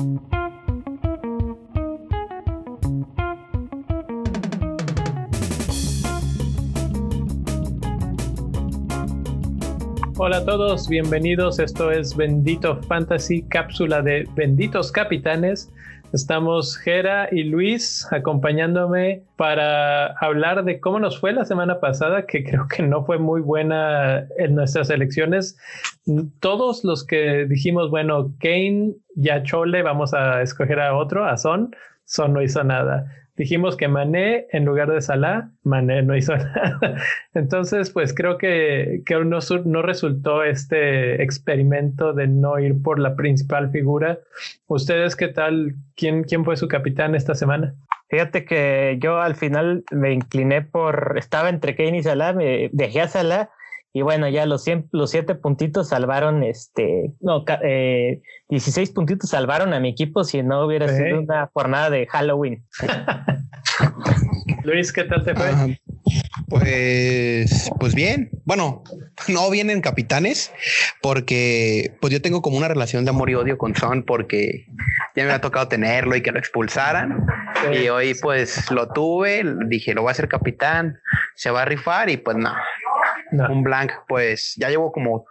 Hola a todos, bienvenidos. Esto es Bendito Fantasy, cápsula de Benditos Capitanes. Estamos Gera y Luis acompañándome para hablar de cómo nos fue la semana pasada, que creo que no fue muy buena en nuestras elecciones. Todos los que dijimos, bueno, Kane, ya Chole, vamos a escoger a otro, a Son, Son no hizo nada dijimos que Mané en lugar de Salah, Mané no hizo nada. Entonces, pues creo que, que no, no resultó este experimento de no ir por la principal figura. ¿Ustedes qué tal? ¿Quién, quién fue su capitán esta semana? Fíjate que yo al final me incliné por, estaba entre Kane y Salah, me dejé a Salah y bueno, ya los, los siete puntitos salvaron, este, no, eh, 16 puntitos salvaron a mi equipo si no hubiera sido una jornada de Halloween. Luis, ¿qué tal te fue? pues, pues bien. Bueno, no vienen capitanes, porque pues yo tengo como una relación de amor y odio con Son, porque ya me ha tocado tenerlo y que lo expulsaran. Y hoy pues lo tuve, dije, lo voy a hacer capitán, se va a rifar y pues no, un blank, pues ya llevo como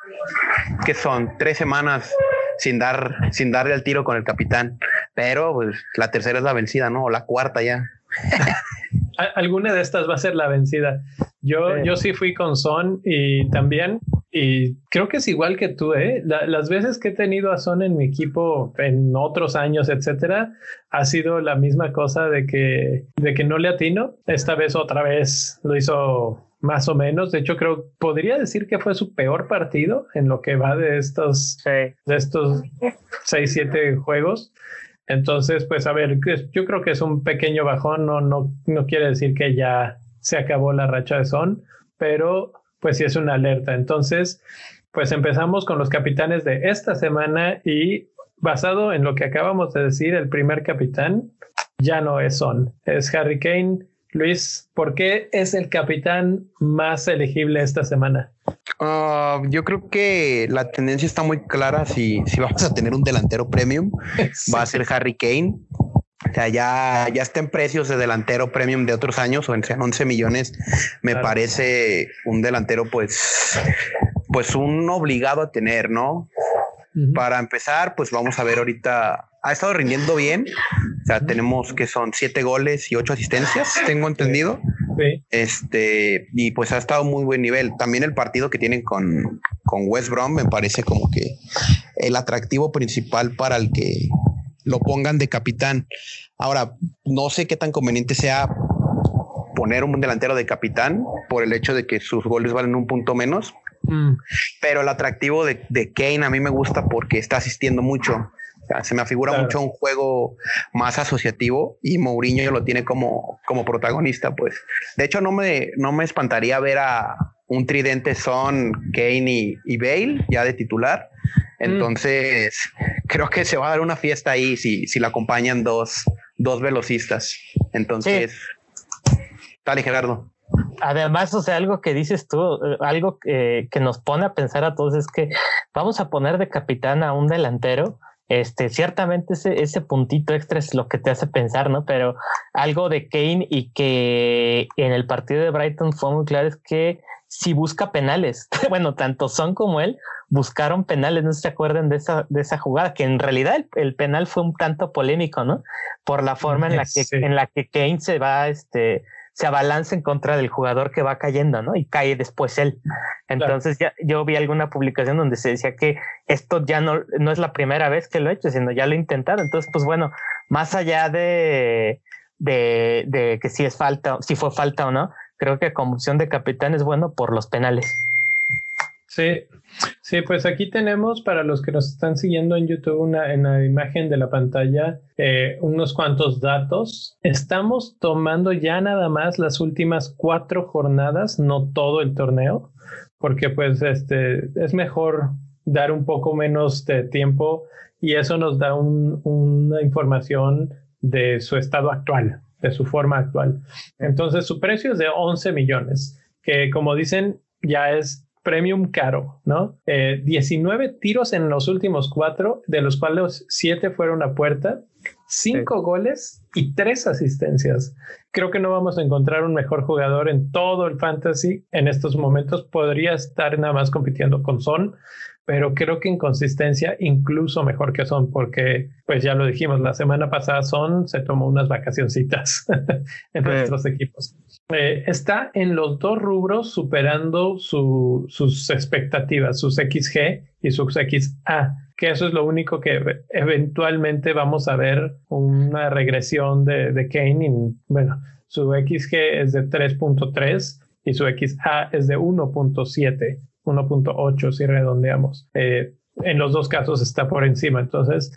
que son tres semanas sin dar, sin darle al tiro con el capitán, pero pues la tercera es la vencida, ¿no? O la cuarta ya. Alguna de estas va a ser la vencida. Yo, sí. yo sí fui con Son y también, y creo que es igual que tú, ¿eh? las veces que he tenido a Son en mi equipo en otros años, etcétera, ha sido la misma cosa de que, de que no le atino. Esta vez otra vez lo hizo más o menos. De hecho, creo, podría decir que fue su peor partido en lo que va de estos, de estos seis, siete juegos. Entonces, pues a ver, yo creo que es un pequeño bajón, no, no, no quiere decir que ya se acabó la racha de Son, pero pues sí es una alerta. Entonces, pues empezamos con los capitanes de esta semana y basado en lo que acabamos de decir, el primer capitán ya no es Son, es Harry Kane Luis, ¿por qué es el capitán más elegible esta semana? Ah, yo creo que la tendencia está muy clara. Si, si vamos a tener un delantero premium, va a ser Harry Kane. O sea, ya, ya está en precios de delantero premium de otros años, o en sean 11 millones. Me parece un delantero, pues, pues un obligado a tener, ¿no? Para empezar, pues vamos a ver ahorita ha estado rindiendo bien. O sea, tenemos que son siete goles y ocho asistencias, tengo entendido. Este, y pues ha estado muy buen nivel. También el partido que tienen con, con West Brom me parece como que el atractivo principal para el que lo pongan de capitán. Ahora, no sé qué tan conveniente sea poner un delantero de capitán por el hecho de que sus goles valen un punto menos. Mm. Pero el atractivo de, de Kane a mí me gusta porque está asistiendo mucho se me afigura mucho un juego más asociativo y Mourinho lo tiene como, como protagonista, pues. De hecho, no me, no me espantaría ver a un tridente Son, Kane y, Bale ya de titular. Mm. Entonces, creo que se va a dar una fiesta ahí si, si la acompañan dos, dos velocistas. Entonces, dale, Gerardo. Además, o sea, algo que dices tú, eh, algo que, que, nos pone a pensar a todos es que vamos a poner de capitán a un delantero este, ciertamente ese, ese puntito extra es lo que te hace pensar, ¿no? Pero algo de Kane y que en el partido de Brighton fue muy claro es que si busca penales, bueno, tanto Son como él buscaron penales, no se acuerdan de esa, de esa jugada, que en realidad el, penal fue un tanto polémico, ¿no? Por la forma en la que, en la que Kane se va, este, se abalanza en contra del jugador que va cayendo, ¿no? Y cae después él. Entonces ya yo vi alguna publicación donde se decía que esto ya no, no es la primera vez que lo he hecho, sino ya lo he intentado. Entonces, pues bueno, más allá de, de, de que si es falta, si fue falta o no, creo que como opción de capitán es bueno por los penales. Sí, sí, pues aquí tenemos para los que nos están siguiendo en YouTube una, en la imagen de la pantalla eh, unos cuantos datos. Estamos tomando ya nada más las últimas cuatro jornadas, no todo el torneo, porque pues este es mejor dar un poco menos de tiempo y eso nos da una información de su estado actual, de su forma actual. Entonces su precio es de 11 millones, que como dicen ya es premium caro, ¿no? 19 eh, tiros en los últimos cuatro, de los cuales siete fueron a puerta, cinco goles y tres asistencias. Creo que no vamos a encontrar un mejor jugador en todo el fantasy en estos momentos. Podría estar nada más compitiendo con Son, pero creo que en consistencia incluso mejor que Son, porque pues ya lo dijimos, la semana pasada Son se tomó unas vacacioncitas en nuestros equipos. Eh, está en los dos rubros superando sus expectativas, sus XG y sus XA, que eso es lo único que eventualmente vamos a ver una regresión de, de Kane. bueno, su XG es de 3.3 y su XA es de 1.7, 1.8 si redondeamos. Eh, en los dos casos está por encima. Entonces,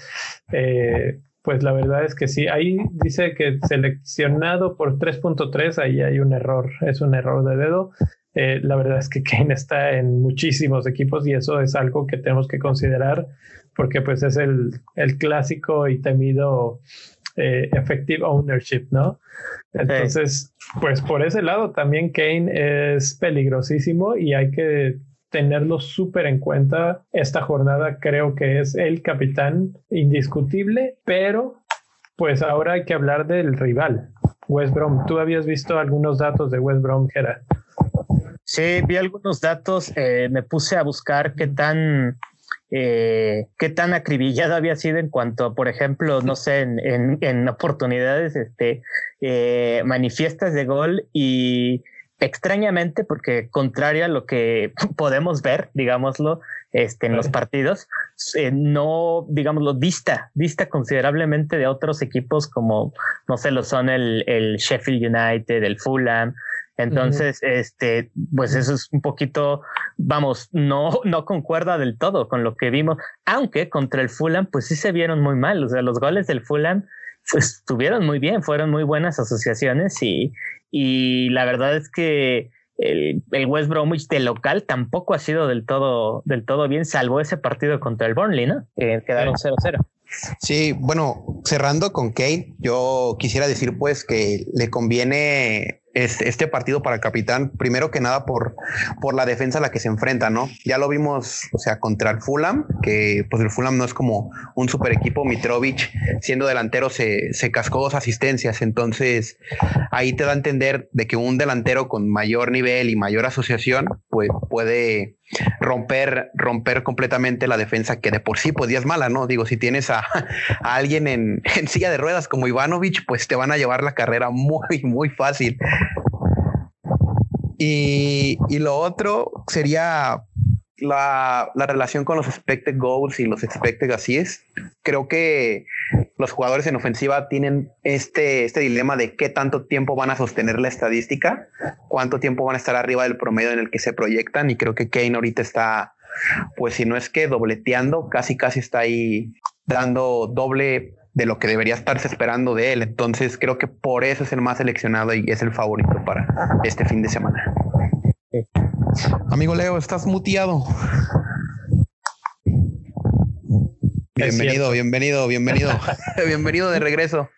eh, pues la verdad es que sí, ahí dice que seleccionado por 3.3, ahí hay un error, es un error de dedo. Eh, la verdad es que Kane está en muchísimos equipos y eso es algo que tenemos que considerar porque pues es el, el clásico y temido eh, effective ownership, ¿no? Entonces, pues por ese lado también Kane es peligrosísimo y hay que tenerlo súper en cuenta. Esta jornada creo que es el capitán indiscutible, pero pues ahora hay que hablar del rival, West Brom. ¿Tú habías visto algunos datos de West Brom, Gerard? Sí, vi algunos datos, eh, me puse a buscar qué tan eh, qué tan acribillado había sido en cuanto, por ejemplo, no sé, en, en, oportunidades este, eh, manifiestas de gol y extrañamente, porque contrario a lo que podemos ver, digámoslo, este, en los partidos, eh, no, digámoslo, dista, dista considerablemente de otros equipos como, no sé, lo son el, el Sheffield United, el Fulham. Entonces, este, pues eso es un poquito, vamos, no, no concuerda del todo con lo que vimos, aunque contra el Fulham, pues sí se vieron muy mal. O sea, los goles del Fulham estuvieron muy bien, fueron muy buenas asociaciones y, y la verdad es que el, West Bromwich de local tampoco ha sido del todo, del todo bien, salvo ese partido contra el Burnley, ¿no? Que quedaron 0-0. Sí, bueno, cerrando con Kane, yo quisiera decir pues que le conviene este partido para el capitán, primero que nada por, por la defensa a la que se enfrenta, ¿no? Ya lo vimos, o sea, contra el Fulham, que pues el Fulham no es como un super equipo, Mitrovic siendo delantero se, se cascó dos asistencias, entonces ahí te da a entender de que un delantero con mayor nivel y mayor asociación, pues puede romper, romper completamente la defensa que de por sí pues es mala, ¿no? Digo, si tienes a, alguien en, silla de ruedas como Ivanovic, pues te van a llevar la carrera muy, muy fácil. Y, lo otro sería la, relación con los expected goals y los expected es Creo que los jugadores en ofensiva tienen este, este dilema de qué tanto tiempo van a sostener la estadística, cuánto tiempo van a estar arriba del promedio en el que se proyectan. Y creo que Kane ahorita está, pues si no es que dobleteando, casi casi está ahí dando doble de lo que debería estarse esperando de él. Entonces creo que por eso es el más seleccionado y es el favorito para este fin de semana. Amigo Leo, estás muteado. Bienvenido, bienvenido, bienvenido, bienvenido de regreso.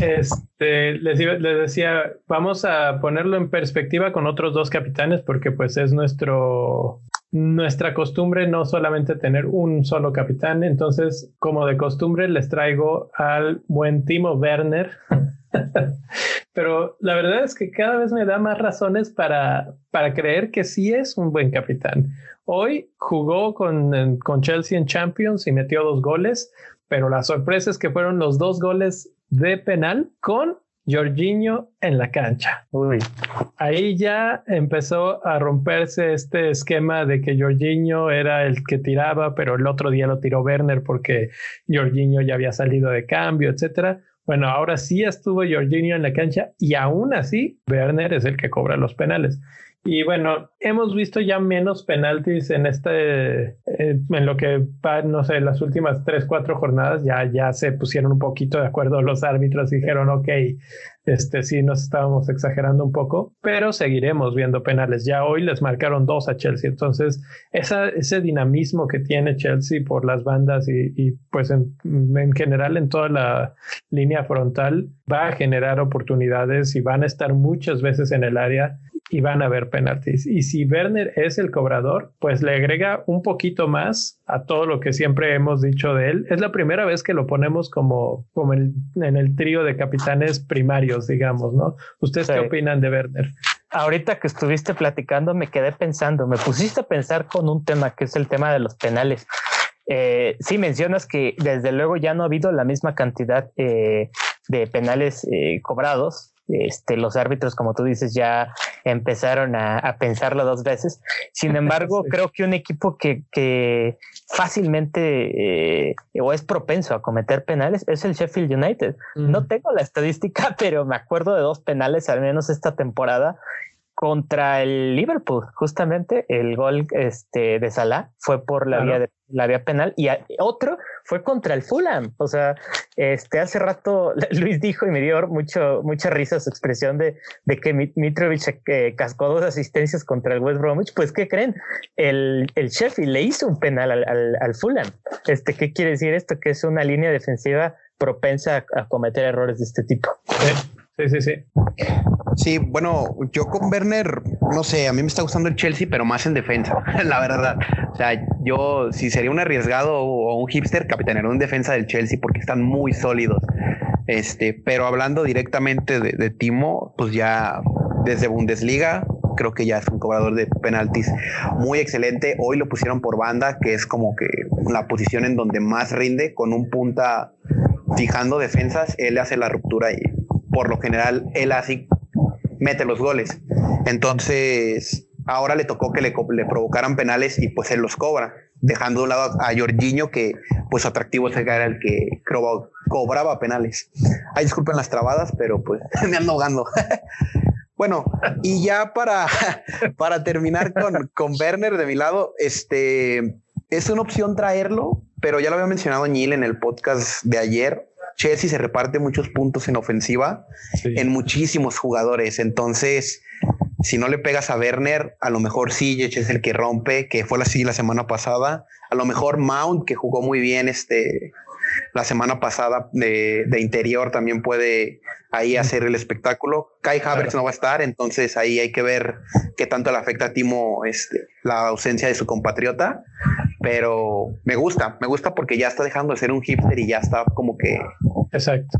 Este, les, les, decía, vamos a ponerlo en perspectiva con otros dos capitanes porque pues es nuestro nuestra costumbre no solamente tener un solo capitán, entonces como de costumbre les traigo al buen Timo Werner. Pero la verdad es que cada vez me da más razones para, para creer que sí es un buen capitán. Hoy jugó con, con Chelsea en Champions y metió dos goles, pero la sorpresa es que fueron los dos goles de penal con Jorginho en la cancha. Uy. Ahí ya empezó a romperse este esquema de que Jorginho era el que tiraba, pero el otro día lo tiró Werner porque Jorginho ya había salido de cambio, etcétera. Bueno, ahora sí estuvo Jorginho en la cancha y aún así Werner es el que cobra los penales. Y bueno, hemos visto ya menos penaltis en este, eh, en lo que va, no sé, las últimas tres, cuatro jornadas ya, ya se pusieron un poquito de acuerdo los árbitros dijeron, ok, este sí nos estábamos exagerando un poco, pero seguiremos viendo penales. Ya hoy les marcaron dos a Chelsea, entonces ese dinamismo que tiene Chelsea por las bandas y, y pues en, en general en toda la línea frontal va a generar oportunidades y van a estar muchas veces en el área y van a haber penaltis. Y si Werner es el cobrador, pues le agrega un poquito más a todo lo que siempre hemos dicho de él. Es la primera vez que lo ponemos como, como en el trío de capitanes primarios, digamos, ¿no? ¿Ustedes qué opinan de Werner? Ahorita que estuviste platicando, me quedé pensando, me pusiste a pensar con un tema que es el tema de los penales. Eh, sí, mencionas que desde luego ya no ha habido la misma cantidad eh, de penales eh, cobrados. Este, los árbitros, como tú dices, ya empezaron a, pensarlo dos veces. Sin embargo, creo que un equipo que, fácilmente o es propenso a cometer penales es el Sheffield United. No tengo la estadística, pero me acuerdo de dos penales, al menos esta temporada, contra el Liverpool, justamente el gol este, de Salah fue por la vía de la vía penal y otro fue contra el Fulham. O sea, este hace rato Luis dijo y me dio mucho mucha risa su expresión de, de que Mitrovic eh, cascó dos asistencias contra el West Bromwich. Pues qué creen, el, el Sheffield le hizo un penal al, al, Fulham. Este, ¿qué quiere decir esto? Que es una línea defensiva propensa a, cometer errores de este tipo. Sí, sí, sí. Sí, bueno, yo con Werner, no sé, a mí me está gustando el Chelsea, pero más en defensa, la verdad. O sea, yo, si sería un arriesgado o un hipster, capitanear un defensa del Chelsea porque están muy sólidos. Este, pero hablando directamente de, de Timo, pues ya desde Bundesliga, creo que ya es un cobrador de penaltis muy excelente. Hoy lo pusieron por banda, que es como que la posición en donde más rinde, con un punta fijando defensas, él hace la ruptura y por lo general él así mete los goles. Entonces, ahora le tocó que le, le provocaran penales y pues él los cobra, dejando de un lado a Jorginho que pues atractivo era el que cobraba penales. Ay, disculpen las trabadas, pero pues me ando ahogando. bueno, y ya para, para terminar con, con Werner de mi lado, este es una opción traerlo, pero ya lo había mencionado Ñil en el podcast de ayer. Chelsea se reparte muchos puntos en ofensiva en muchísimos jugadores. Entonces, si no le pegas a Werner, a lo mejor Sijic es el que rompe, que fue así la semana pasada. A lo mejor Mount, que jugó muy bien este, la semana pasada de, interior, también puede ahí hacer el espectáculo. Kai Havertz no va a estar, entonces ahí hay que ver qué tanto le afecta a Timo este, la ausencia de su compatriota pero me gusta, me gusta porque ya está dejando de ser un hipster y ya está como que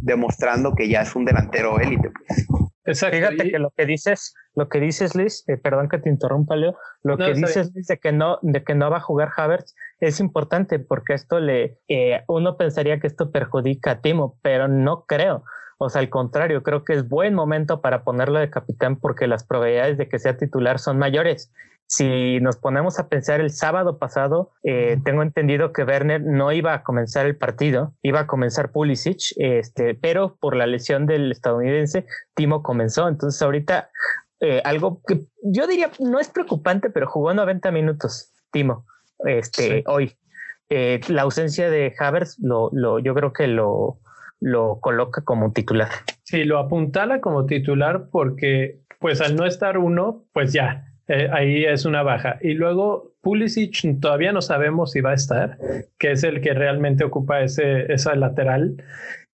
demostrando que ya es un delantero élite. Pues. Exacto. Fíjate que lo que dices, lo que dices, Liz, eh, perdón que te interrumpa, Leo, lo que dices, Liz, de que no, de que no va a jugar Havertz es importante porque esto le, eh, uno pensaría que esto perjudica a Timo, pero no creo. O sea, al contrario, creo que es buen momento para ponerlo de capitán porque las probabilidades de que sea titular son mayores. Si nos ponemos a pensar el sábado pasado, eh, tengo entendido que Werner no iba a comenzar el partido, iba a comenzar Pulisic, este, pero por la lesión del estadounidense, Timo comenzó. Entonces ahorita eh, algo que yo diría no es preocupante, pero jugó 90 minutos, Timo, este, hoy. Eh, la ausencia de Havers lo, lo, yo creo que lo, lo coloca como titular. Sí, lo apuntala como titular porque pues al no estar uno, pues ya, eh, ahí es una baja. Y luego Pulisic todavía no sabemos si va a estar, que es el que realmente ocupa ese, esa lateral.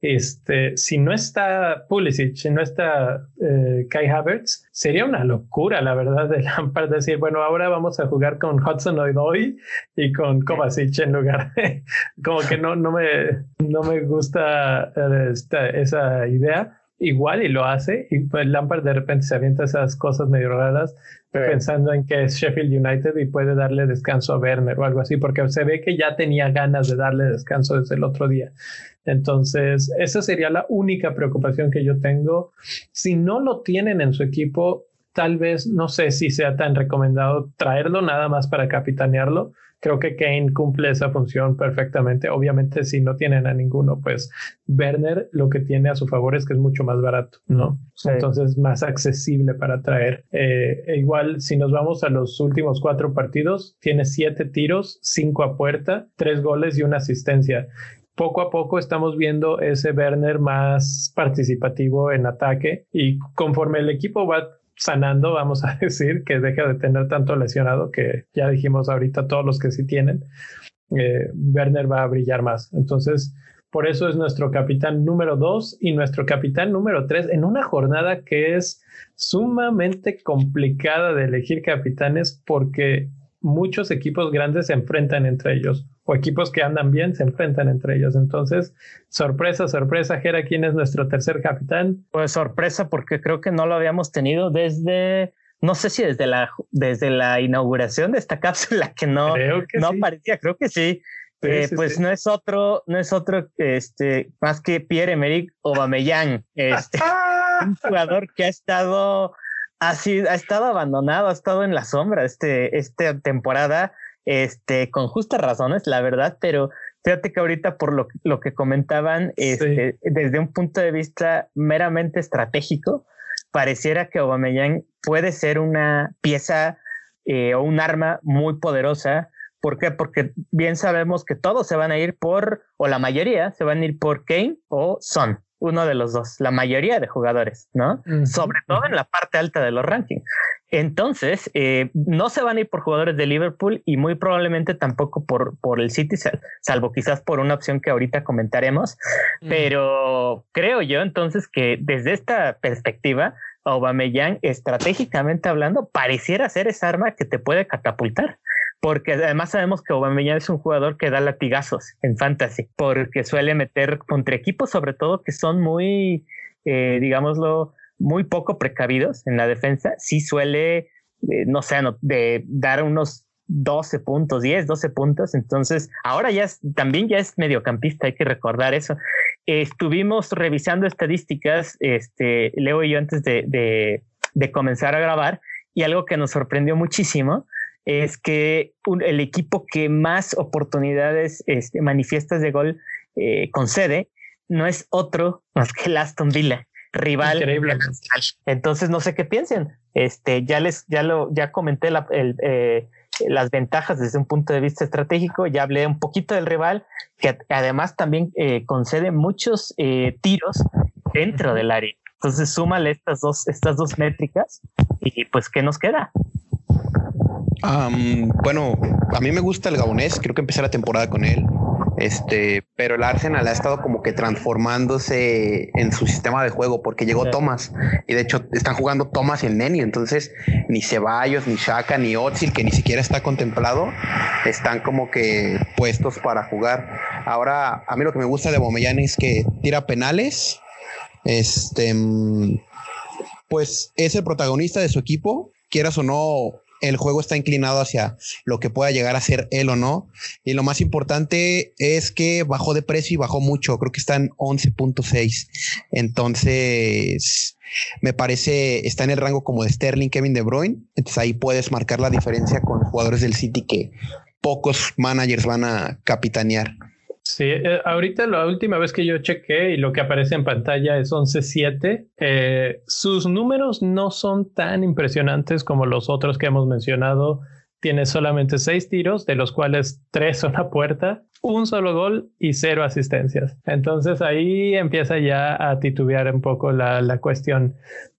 Este, si no está Pulisic, si no está eh, Kai Havertz, sería una locura, la verdad, de Lampard decir, bueno, ahora vamos a jugar con Hudson Odoi y con Kovacic en lugar. Como que no, no, me, no me gusta eh, esta, esa idea igual y lo hace y pues Lampard de repente se avienta esas cosas medio raras pensando en que es Sheffield United y puede darle descanso a Werner o algo así porque se ve que ya tenía ganas de darle descanso desde el otro día. Entonces esa sería la única preocupación que yo tengo. Si no lo tienen en su equipo tal vez no sé si sea tan recomendado traerlo nada más para capitanearlo creo que Kane cumple esa función perfectamente. Obviamente, si no tienen a ninguno, pues Werner lo que tiene a su favor es que es mucho más barato, ¿no? Entonces, más accesible para traer. Eh, e igual, si nos vamos a los últimos cuatro partidos, tiene siete tiros, cinco a puerta, tres goles y una asistencia poco a poco estamos viendo ese Werner más participativo en ataque y conforme el equipo va sanando, vamos a decir, que deja de tener tanto lesionado que ya dijimos ahorita todos los que sí tienen, eh, Werner va a brillar más. Entonces, por eso es nuestro capitán número dos y nuestro capitán número tres en una jornada que es sumamente complicada de elegir capitanes porque muchos equipos grandes se enfrentan entre ellos o equipos que andan bien se enfrentan entre ellos. Entonces, sorpresa, sorpresa, Jera, ¿quién es nuestro tercer capitán? Pues sorpresa porque creo que no lo habíamos tenido desde, no sé si desde la, desde la inauguración de esta cápsula que no, no aparecía, creo que sí. Eh, pues no es otro, no es otro, este, más que Pierre-Emerick Aubameyang, este, un jugador que ha estado así, ha estado abandonado, ha estado en la sombra este, esta temporada este, con justas razones, la verdad, pero fíjate que ahorita por lo, lo que comentaban, este, desde un punto de vista meramente estratégico, pareciera que Aubameyang puede ser una pieza eh, o un arma muy poderosa. ¿Por qué? Porque bien sabemos que todos se van a ir por, o la mayoría se van a ir por Kane o Son uno de los dos, la mayoría de jugadores, ¿no? Sobre todo en la parte alta de los rankings. Entonces, eh, no se van a ir por jugadores de Liverpool y muy probablemente tampoco por, por el City, salvo quizás por una opción que ahorita comentaremos. Pero creo yo entonces que desde esta perspectiva, Aubameyang, estratégicamente hablando, pareciera ser esa arma que te puede catapultar porque además sabemos que Aubameyang es un jugador que da latigazos en fantasy, porque suele meter contra equipos sobre todo que son muy, eh, digámoslo, muy poco precavidos en la defensa, sí suele, eh, no sé, de dar unos 12 puntos, 10, 12 puntos. Entonces, ahora ya también ya es mediocampista, hay que recordar eso. estuvimos revisando estadísticas, este, Leo y yo antes de, de, comenzar a grabar, y algo que nos sorprendió muchísimo es que el equipo que más oportunidades este, manifiestas de gol eh, concede no es otro más que el Aston Villa rival. Increíble. Entonces no sé qué piensen. Este, ya les, ya lo, ya comenté eh, las ventajas desde un punto de vista estratégico. Ya hablé un poquito del rival, que además también eh, concede muchos eh, tiros dentro del área. Entonces súmale estas dos, estas dos métricas y pues ¿qué nos queda? Bueno, a mí me gusta el gabonés, creo que empecé la temporada con él. Este, pero el Arsenal ha estado como que transformándose en su sistema de juego porque llegó Thomas y de hecho están jugando Thomas y el Neni. Entonces, ni Ceballos, ni Shaka, ni Otzil, que ni siquiera está contemplado, están como que puestos para jugar. Ahora, a mí lo que me gusta de Bomellán es que tira penales. Este, pues es el protagonista de su equipo, quieras o no, el juego está inclinado hacia lo que pueda llegar a ser él o no. Y lo más importante es que bajó de precio y bajó mucho. Creo que está en 11.6. Entonces, me parece, está en el rango como de Sterling, Kevin De Bruyne. Entonces ahí puedes marcar la diferencia con jugadores del City que pocos managers van a capitanear. Sí, eh, ahorita la última vez que yo chequé y lo que aparece en pantalla es 11.7. Eh, sus números no son tan impresionantes como los otros que hemos mencionado. Tiene solamente seis tiros, de los cuales tres son a puerta, un solo gol y cero asistencias. Entonces ahí empieza ya a titubear un poco la, la cuestión.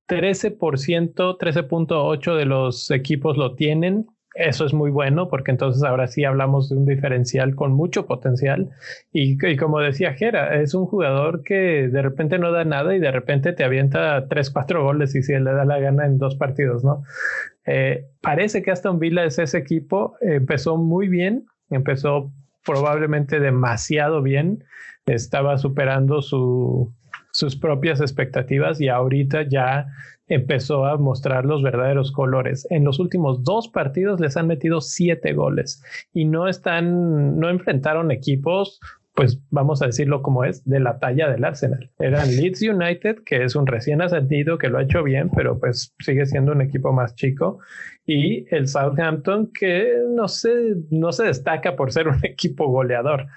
13%, 13.8 de los equipos lo tienen, eso es muy bueno porque entonces ahora sí hablamos de un diferencial con mucho potencial y, como decía Jera, es un jugador que de repente no da nada y de repente te avienta tres, cuatro goles y si le da la gana en dos partidos, ¿no? Eh, parece que Aston Villa es ese equipo, empezó muy bien, empezó probablemente demasiado bien, estaba superando su, sus propias expectativas y ahorita ya empezó a mostrar los verdaderos colores. En los últimos dos partidos les han metido siete goles y no están, no enfrentaron equipos pues vamos a decirlo como es, de la talla del Arsenal. Eran Leeds United, que es un recién ascendido, que lo ha hecho bien, pero pues sigue siendo un equipo más chico. Y el Southampton, que no se, no se destaca por ser un equipo goleador.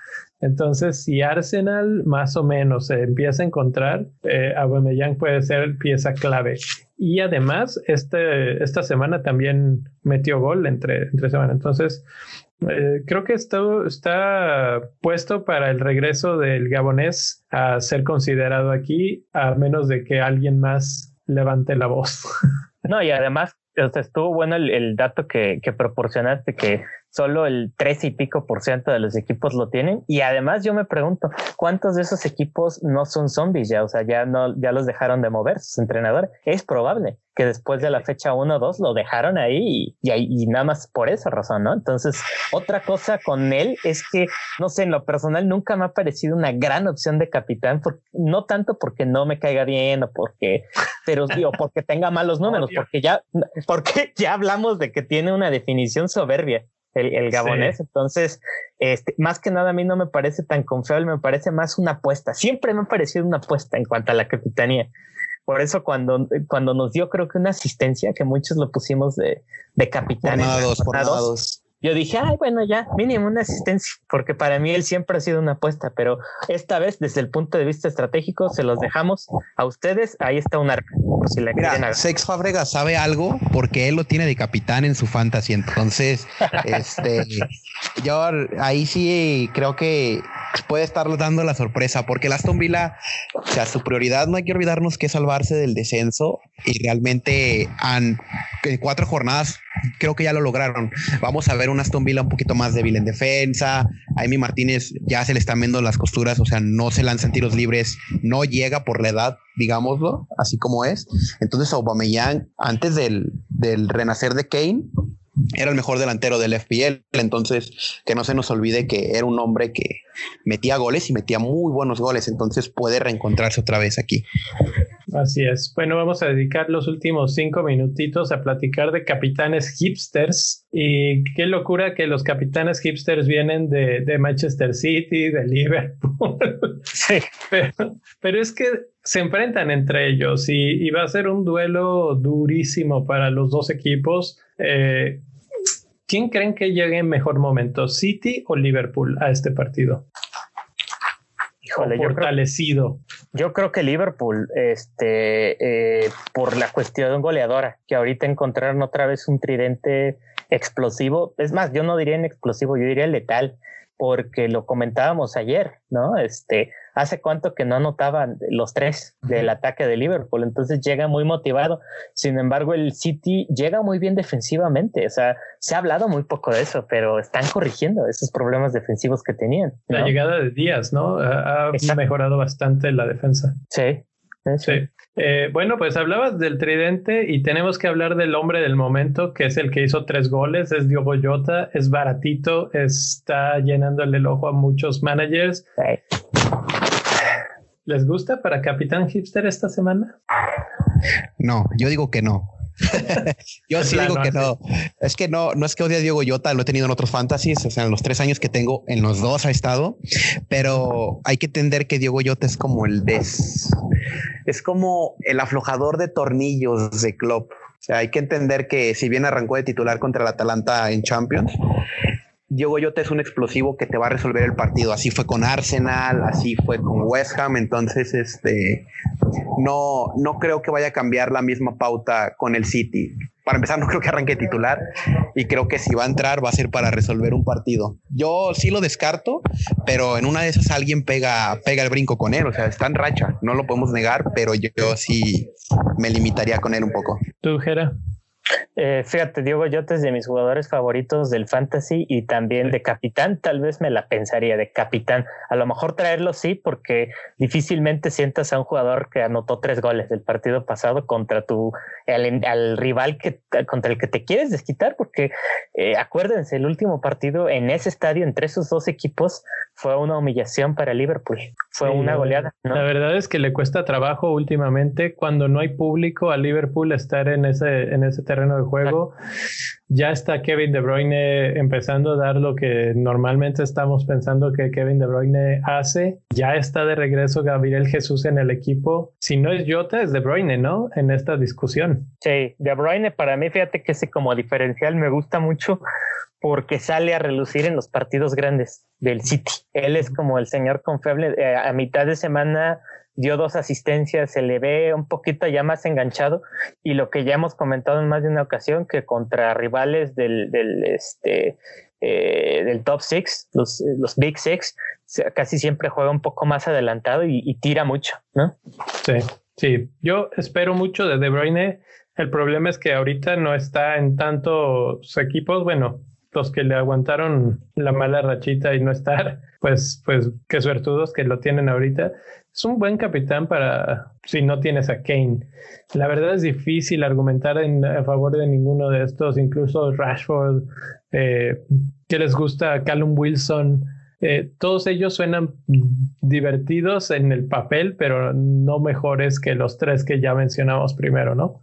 Entonces, si Arsenal más o menos se empieza a encontrar, eh, Aubameyang puede ser pieza clave. Y además, este, esta semana también metió gol entre, entre semana. Entonces, eh, creo que esto está puesto para el regreso del gabonés a ser considerado aquí, a menos de que alguien más levante la voz. No, y además, estuvo bueno el, dato que, que, proporcionaste, que solo el 13 y pico por ciento de los equipos lo tienen. Y además yo me pregunto, ¿cuántos de esos equipos no son zombies ya? O sea, ya no, ya los dejaron de mover sus entrenadores. Es probable que después de la fecha 1 o 2 lo dejaron ahí y, y, nada más por esa razón, ¿no? Entonces, otra cosa con él es que, no sé, en lo personal nunca me ha parecido una gran opción de capitán, no tanto porque no me caiga bien o porque, pero digo, porque tenga malos números, porque ya, porque ya hablamos de que tiene una definición soberbia. El, gabonés. Entonces, este, más que nada a mí no me parece tan confiable, me parece más una apuesta. Siempre me ha parecido una apuesta en cuanto a la capitanía. Por eso cuando, cuando nos dio creo que una asistencia, que muchos lo pusimos de, de capitán. Yo dije, ay, bueno, ya, mínimo una asistencia, porque para mí él siempre ha sido una apuesta, pero esta vez, desde el punto de vista estratégico, se los dejamos a ustedes. Ahí está un arca. si Mira, Sex Fábrega sabe algo porque él lo tiene de capitán en su fantasy. Entonces, este, yo ahí sí creo que puede estar dando la sorpresa, porque el Aston Villa, o sea, su prioridad no hay que olvidarnos que es salvarse del descenso y realmente han en cuatro jornadas creo que ya lo lograron. Vamos a ver un Aston Villa un poquito más débil en defensa. A Amy Martínez ya se le están viendo las costuras, o sea, no se lanzan tiros libres, no llega por la edad, digámoslo, así como es. Entonces, Aubameyang, antes del, del renacer de Kane, era el mejor delantero del FPL, entonces que no se nos olvide que era un hombre que metía goles y metía muy buenos goles, entonces puede reencontrarse otra vez aquí. Así es. Bueno, vamos a dedicar los últimos cinco minutitos a platicar de capitanes hipsters y qué locura que los capitanes hipsters vienen de, de Manchester City, de Liverpool. Sí. Pero, pero, es que se enfrentan entre ellos y, y, va a ser un duelo durísimo para los dos equipos. Eh, ¿Quién creen que llegue en mejor momento, City o Liverpool a este partido? Híjole, fortalecido. Yo creo, que Liverpool, este, eh, por la cuestión goleadora, que ahorita encontraron otra vez un tridente explosivo. Es más, yo no diría en explosivo, yo diría letal, porque lo comentábamos ayer, ¿no? Este, hace cuánto que no anotaban los tres del ataque de Liverpool, entonces llega muy motivado. Sin embargo, el City llega muy bien defensivamente, o sea, se ha hablado muy poco de eso, pero están corrigiendo esos problemas defensivos que tenían. La llegada de Díaz, ¿no? Ha, mejorado bastante la defensa. Sí. Sí. Eh, bueno, pues hablabas del tridente y tenemos que hablar del hombre del momento, que es el que hizo tres goles, es Diogo Jota, es baratito, está llenándole el ojo a muchos managers. ¿Les gusta para Capitán Hipster esta semana? No, yo digo que no. yo sí digo que no. Es que no, no es que odie a Diego Yota, lo he tenido en otros fantasies, o sea, en los tres años que tengo, en los dos ha estado, pero hay que entender que Diego Yota es como el des, es como el aflojador de tornillos de club. O sea, hay que entender que si bien arrancó de titular contra el Atalanta en Champions, Diego Yota es un explosivo que te va a resolver el partido. Así fue con Arsenal, así fue con West Ham. Entonces, este, no, no creo que vaya a cambiar la misma pauta con el City. Para empezar, no creo que arranque titular y creo que si va a entrar va a ser para resolver un partido. Yo sí lo descarto, pero en una de esas alguien pega, pega el brinco con él. O sea, está en racha, no lo podemos negar, pero yo, sí me limitaría con él un poco. ¿Tú, Jera? Eh, fíjate, Diego Jota es de mis jugadores favoritos del fantasy y también de capitán. Tal vez me la pensaría de capitán. A lo mejor traerlo sí, porque difícilmente sientas a un jugador que anotó tres goles del partido pasado contra tu al, rival que contra el que te quieres desquitar, porque eh, acuérdense, el último partido en ese estadio entre esos dos equipos fue una humillación para Liverpool. Fue una goleada. La verdad es que le cuesta trabajo últimamente cuando no hay público a Liverpool estar en ese en ese terreno de juego. Ya está Kevin De Bruyne empezando a dar lo que normalmente estamos pensando que Kevin De Bruyne hace. Ya está de regreso Gabriel Jesús en el equipo. Si no es Jota, es De Bruyne, ¿no? En esta discusión. Sí, De Bruyne para mí, fíjate que ese como diferencial me gusta mucho porque sale a relucir en los partidos grandes del City. Él es como el señor confiable. Eh, a mitad de semana dio dos asistencias, se le ve un poquito ya más enganchado y lo que ya hemos comentado en más de una ocasión que contra rivales del, del este eh, del top six, los, los big six, casi siempre juega un poco más adelantado y, tira mucho, ¿no? Sí, sí. Yo espero mucho de De Bruyne. El problema es que ahorita no está en tantos equipos. Bueno, los que le aguantaron la mala rachita y no estar, pues, pues qué suertudos que lo tienen ahorita. Es un buen capitán para si no tienes a Kane. La verdad es difícil argumentar en, a favor de ninguno de estos, incluso Rashford, eh, que les gusta Callum Wilson. Eh, todos ellos suenan divertidos en el papel, pero no mejores que los tres que ya mencionamos primero, ¿no?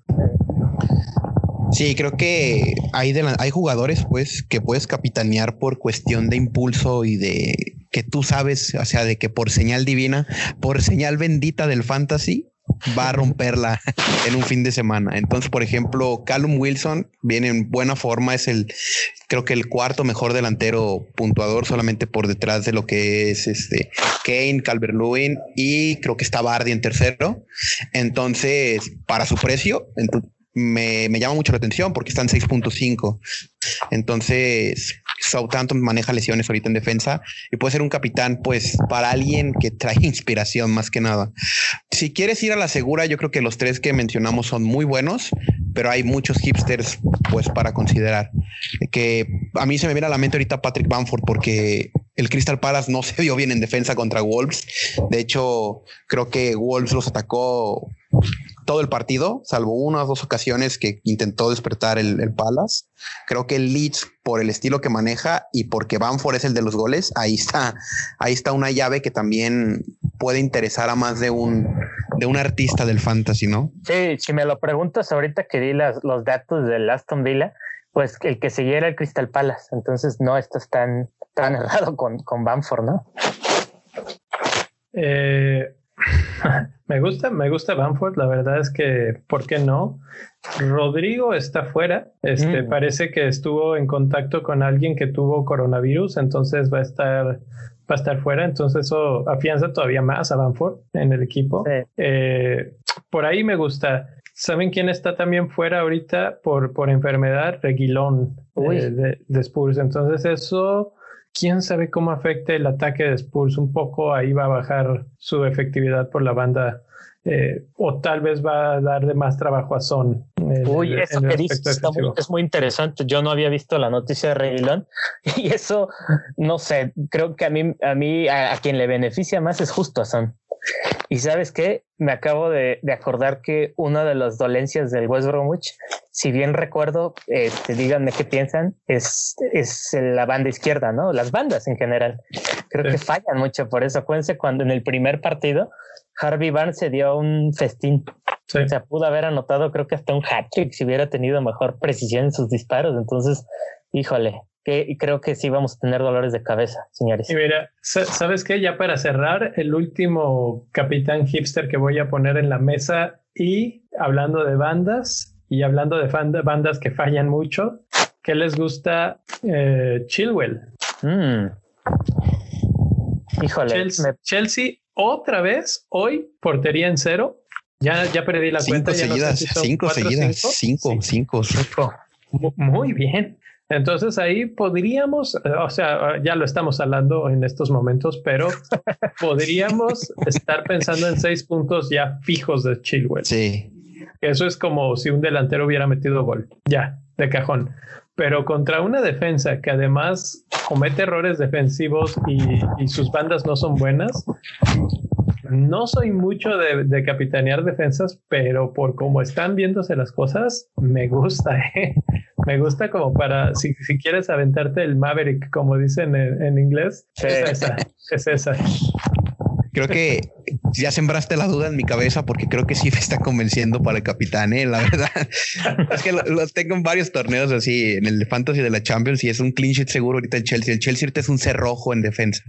Sí, creo que hay, hay jugadores pues que puedes capitanear por cuestión de impulso y de que tú sabes, o sea, de que por señal divina, por señal bendita del fantasy, va a romperla en un fin de semana. Entonces, por ejemplo, Callum Wilson viene en buena forma, es el, creo que el cuarto mejor delantero puntuador, solamente por detrás de lo que es este Kane, Calvert Lewin y creo que está Bardi en tercero. Entonces, para su precio, me, me, llama mucho la atención porque están 6.5. Entonces, Southampton maneja lesiones ahorita en defensa y puede ser un capitán, pues, para alguien que trae inspiración más que nada. Si quieres ir a la segura, yo creo que los tres que mencionamos son muy buenos, pero hay muchos hipsters, pues, para considerar. Que a mí se me viene a la mente ahorita Patrick Bamford porque el Crystal Palace no se vio bien en defensa contra Wolves. De hecho, creo que Wolves los atacó todo el partido, salvo una o dos ocasiones que intentó despertar el, el Palace. Creo que el Leeds, por el estilo que maneja y porque Banford es el de los goles, ahí está, ahí está una llave que también puede interesar a más de un, de un artista del fantasy, ¿no? Sí, si me lo preguntas ahorita que di las, los datos del Aston Villa, pues el que seguía era el Crystal Palace, entonces no estás tan, tan errado con, con Banford, ¿no? Eh, me gusta, me gusta Bamford. La verdad es que, ¿por qué no? Rodrigo está fuera. Este mm. parece que estuvo en contacto con alguien que tuvo coronavirus, entonces va a estar, va a estar fuera. Entonces eso afianza todavía más a Bamford en el equipo. Eh, por ahí me gusta. ¿Saben quién está también fuera ahorita por, por enfermedad? Reguilón eh, de, de Spurs. Entonces eso quién sabe cómo afecte el ataque de Spurs. Un poco ahí va a bajar su efectividad por la banda. Eh, o tal vez va a dar de más trabajo a Son. Uy, eso que dices es muy interesante. Yo no había visto la noticia de Reguilón y eso, no sé, creo que a mí, a mí, a, quien le beneficia más es justo a Son. Y sabes qué, me acabo de, acordar que una de las dolencias del West Bromwich, si bien recuerdo, este, díganme qué piensan, es, es la banda izquierda, ¿no? Las bandas en general. Creo que fallan mucho por eso. Acuérdense cuando en el primer partido Harvey Barnes se dio un festín. O sea, pudo haber anotado creo que hasta un hat-trick si hubiera tenido mejor precisión en sus disparos. Entonces, híjole, que creo que sí vamos a tener dolores de cabeza, señores. Y mira, ¿sabes qué? Ya para cerrar, el último capitán hipster que voy a poner en la mesa y hablando de bandas y hablando de bandas que fallan mucho, ¿qué les gusta eh, Chilwell? Mm. Híjole. Chelsea, otra vez, hoy, portería en cero. Ya, ya perdí la cuenta. Seguidas, cinco seguidas, cinco, cinco, cinco. Muy bien. Entonces ahí podríamos, o sea, ya lo estamos hablando en estos momentos, pero podríamos estar pensando en seis puntos ya fijos de Chilwell. Sí. Eso es como si un delantero hubiera metido gol, ya, de cajón. Pero contra una defensa que además comete errores defensivos y, y sus bandas no son buenas, no soy mucho de, capitanear defensas, pero por cómo están viéndose las cosas, me gusta. ¿eh? Me gusta como para, si, quieres aventarte el Maverick, como dicen en, inglés, es esa, es esa. Creo que ya sembraste la duda en mi cabeza porque creo que sí me está convenciendo para el capitán, ¿eh? la verdad. es que lo, tengo en varios torneos así, en el Fantasy de la Champions y es un clean sheet seguro ahorita el Chelsea. El Chelsea ahorita es un cerrojo en defensa.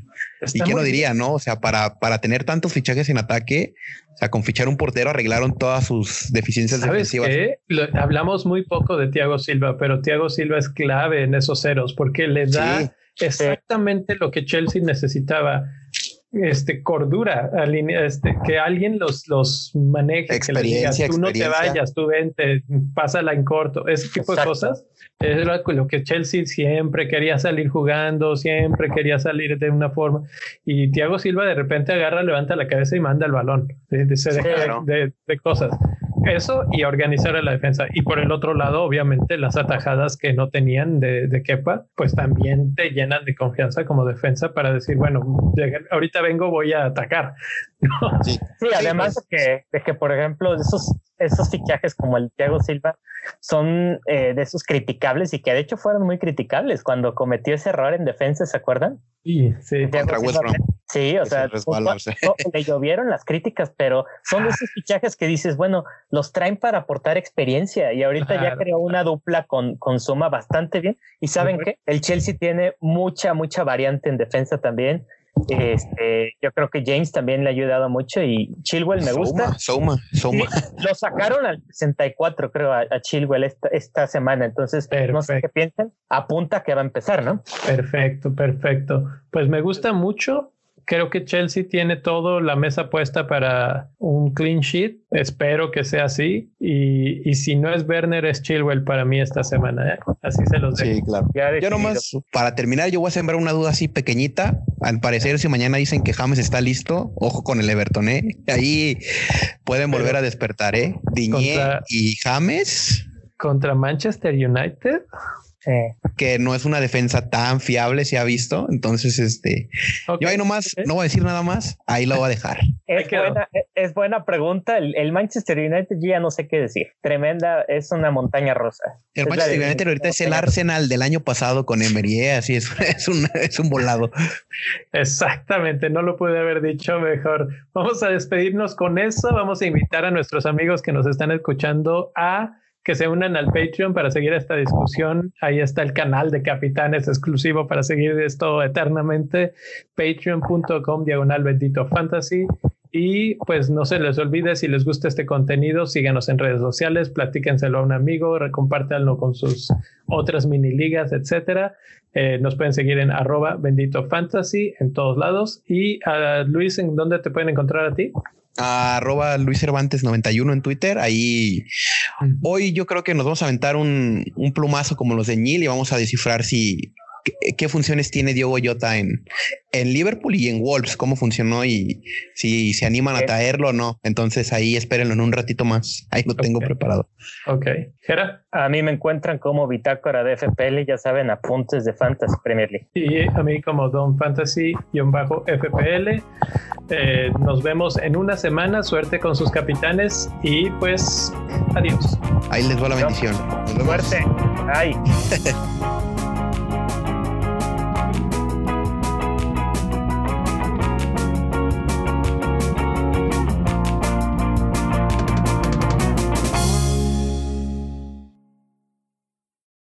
¿Y quién lo diría, no? O sea, para, para tener tantos fichajes en ataque, o sea, con fichar un portero arreglaron todas sus deficiencias ¿Sabes defensivas. Qué? hablamos muy poco de Thiago Silva, pero Thiago Silva es clave en esos ceros porque le da exactamente lo que Chelsea necesitaba este, cordura, este, que alguien los, los maneje, que le digas, tú no te vayas, tú vente, pásala en corto, ese tipo de cosas. Es lo que Chelsea siempre quería salir jugando, siempre quería salir de una forma. Y Thiago Silva de repente agarra, levanta la cabeza y manda el balón. De, de, de cosas. Eso y organizar a la defensa. Y por el otro lado, obviamente, las atajadas que no tenían de, de Kepa, pues también te llenan de confianza como defensa para decir, bueno, ahorita vengo, voy a atacar. Sí, además pues. de, que, de que, por ejemplo, esos, esos fichajes como el Thiago Silva son eh, de esos criticables y que de hecho fueron muy criticables cuando cometió ese error en defensa, ¿se acuerdan? Sí, sí. Sí, o sea, le llovieron las críticas, pero son de esos fichajes que dices, bueno, los traen para aportar experiencia y ahorita ya creó una dupla con, con Suma bastante bien. Y saben que el Chelsea tiene mucha, mucha variante en defensa también. Este, yo creo que James también le ha ayudado mucho y Chilwell me gusta. Soma, Soma. lo sacaron al 64, creo, a, Chilwell esta, esta, semana. Entonces, no sé qué piensan. Apunta que va a empezar, ¿no? Perfecto, perfecto. Pues me gusta mucho creo que Chelsea tiene todo la mesa puesta para un clean sheet. Espero que sea así. Y, y si no es Werner, es Chilwell para mí esta semana. ¿eh? Así se los dejo. Sí, claro. Yo nomás, para terminar, yo voy a sembrar una duda así pequeñita. Al parecer, si mañana dicen que James está listo, ojo con el Everton, ¿eh? Ahí pueden volver a despertar, ¿eh? Diñé y James. Contra Manchester United que no es una defensa tan fiable, se ha visto. Entonces, este, yo ahí nomás, no voy a decir nada más, ahí lo voy a dejar. Es, buena, pregunta. El, Manchester United, ya no sé qué decir. Tremenda, es una montaña rosa. El Manchester United ahorita es el Arsenal del año pasado con Emery, ¿eh? así es, es un, es un volado. Exactamente, no lo pude haber dicho mejor. Vamos a despedirnos con eso. Vamos a invitar a nuestros amigos que nos están escuchando a que se unan al Patreon para seguir esta discusión. Ahí está el canal de Capitanes exclusivo para seguir esto eternamente. Patreon.com diagonal bendito fantasy. Y pues no se les olvide, si les gusta este contenido, síganos en redes sociales, platíquenselo a un amigo, recompártanlo con sus otras mini ligas, etcétera. Eh, nos pueden seguir en arroba bendito fantasy en todos lados. Y a Luis, ¿en dónde te pueden encontrar a ti? arroba Luis Cervantes 91 en Twitter. Ahí hoy yo creo que nos vamos a aventar un, un plumazo como los de Ñil y vamos a descifrar si qué, funciones tiene Diego Jota en, en Liverpool y en Wolves, cómo funcionó y si se animan a traerlo o no. Entonces ahí espérenlo en un ratito más. Ahí lo tengo preparado. Ok. Gera. A mí me encuentran como bitácora de FPL, ya saben, apuntes de Fantasy Premier League. Y a mí como Don Fantasy-FPL. Eh, nos vemos en una semana. Suerte con sus capitanes y pues adiós. Ahí les va la bendición. Suerte. Ay.